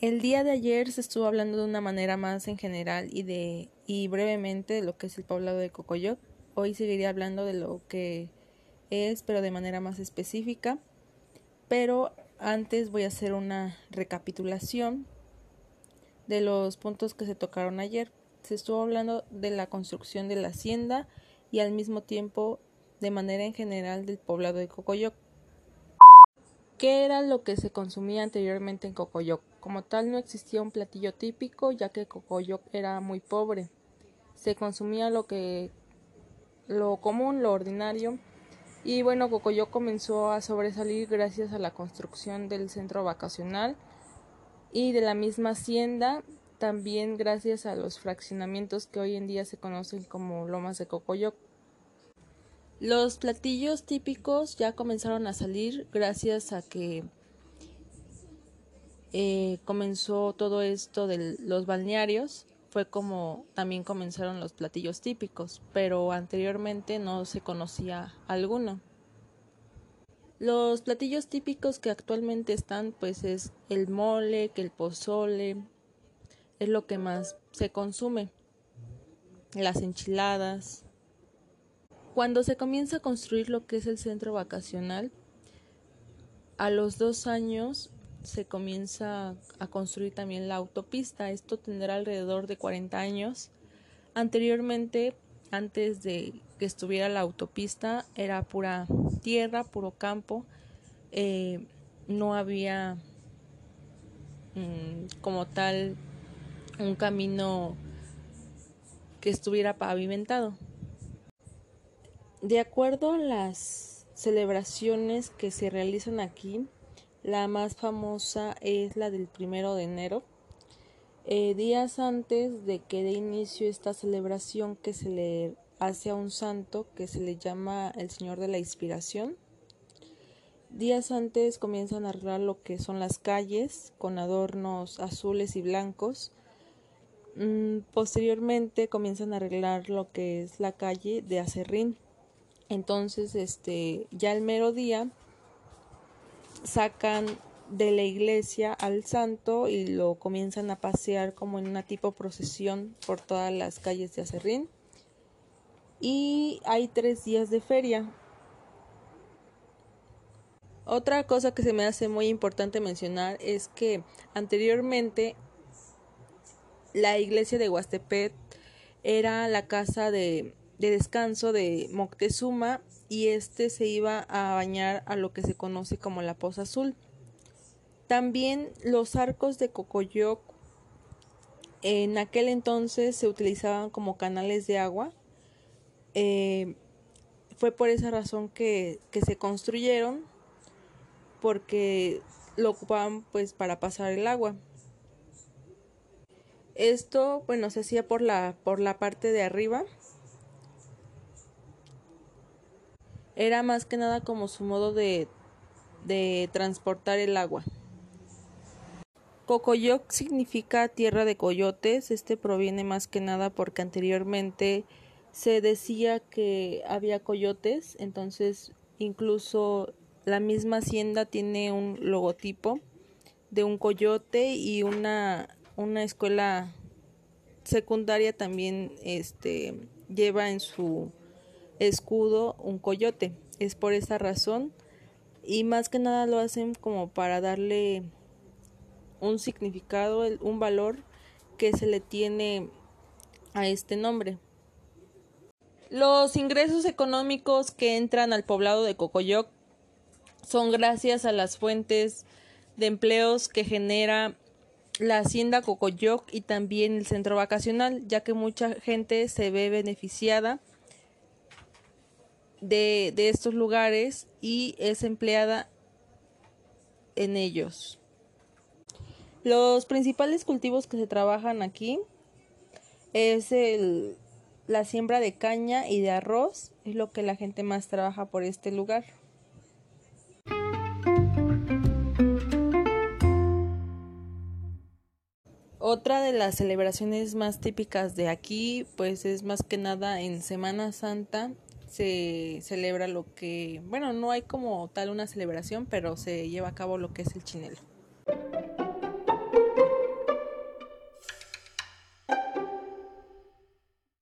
El día de ayer se estuvo hablando de una manera más en general y de y brevemente de lo que es el poblado de Cocoyoc. Hoy seguiría hablando de lo que es, pero de manera más específica. Pero antes voy a hacer una recapitulación de los puntos que se tocaron ayer. Se estuvo hablando de la construcción de la hacienda y al mismo tiempo de manera en general del poblado de Cocoyoc. ¿Qué era lo que se consumía anteriormente en Cocoyoc? Como tal no existía un platillo típico ya que Cocoyoc era muy pobre. Se consumía lo que lo común, lo ordinario. Y bueno, Cocoyoc comenzó a sobresalir gracias a la construcción del centro vacacional y de la misma hacienda, también gracias a los fraccionamientos que hoy en día se conocen como lomas de Cocoyoc. Los platillos típicos ya comenzaron a salir gracias a que eh, comenzó todo esto de los balnearios. Fue como también comenzaron los platillos típicos, pero anteriormente no se conocía alguno. Los platillos típicos que actualmente están pues es el mole, que el pozole, es lo que más se consume. Las enchiladas, cuando se comienza a construir lo que es el centro vacacional, a los dos años se comienza a construir también la autopista. Esto tendrá alrededor de 40 años. Anteriormente, antes de que estuviera la autopista, era pura tierra, puro campo. Eh, no había mm, como tal un camino que estuviera pavimentado. De acuerdo a las celebraciones que se realizan aquí, la más famosa es la del primero de enero. Eh, días antes de que dé inicio esta celebración que se le hace a un santo que se le llama el Señor de la Inspiración. Días antes comienzan a arreglar lo que son las calles con adornos azules y blancos. Mm, posteriormente comienzan a arreglar lo que es la calle de Acerrín entonces, este, ya el mero día sacan de la iglesia al santo y lo comienzan a pasear como en una tipo procesión por todas las calles de Acerrín. Y hay tres días de feria. Otra cosa que se me hace muy importante mencionar es que anteriormente la iglesia de Huastepet era la casa de de descanso de Moctezuma y este se iba a bañar a lo que se conoce como la Poza Azul. También los arcos de Cocoyoc en aquel entonces se utilizaban como canales de agua. Eh, fue por esa razón que, que, se construyeron porque lo ocupaban pues para pasar el agua. Esto bueno se hacía por la por la parte de arriba Era más que nada como su modo de, de transportar el agua. Cocoyoc significa tierra de coyotes. Este proviene más que nada porque anteriormente se decía que había coyotes, entonces incluso la misma hacienda tiene un logotipo de un coyote y una, una escuela secundaria también este lleva en su escudo un coyote. Es por esa razón y más que nada lo hacen como para darle un significado, un valor que se le tiene a este nombre. Los ingresos económicos que entran al poblado de Cocoyoc son gracias a las fuentes de empleos que genera la hacienda Cocoyoc y también el centro vacacional, ya que mucha gente se ve beneficiada de, de estos lugares y es empleada en ellos. Los principales cultivos que se trabajan aquí es el, la siembra de caña y de arroz, es lo que la gente más trabaja por este lugar. Otra de las celebraciones más típicas de aquí, pues es más que nada en Semana Santa, se celebra lo que, bueno, no hay como tal una celebración, pero se lleva a cabo lo que es el chinelo.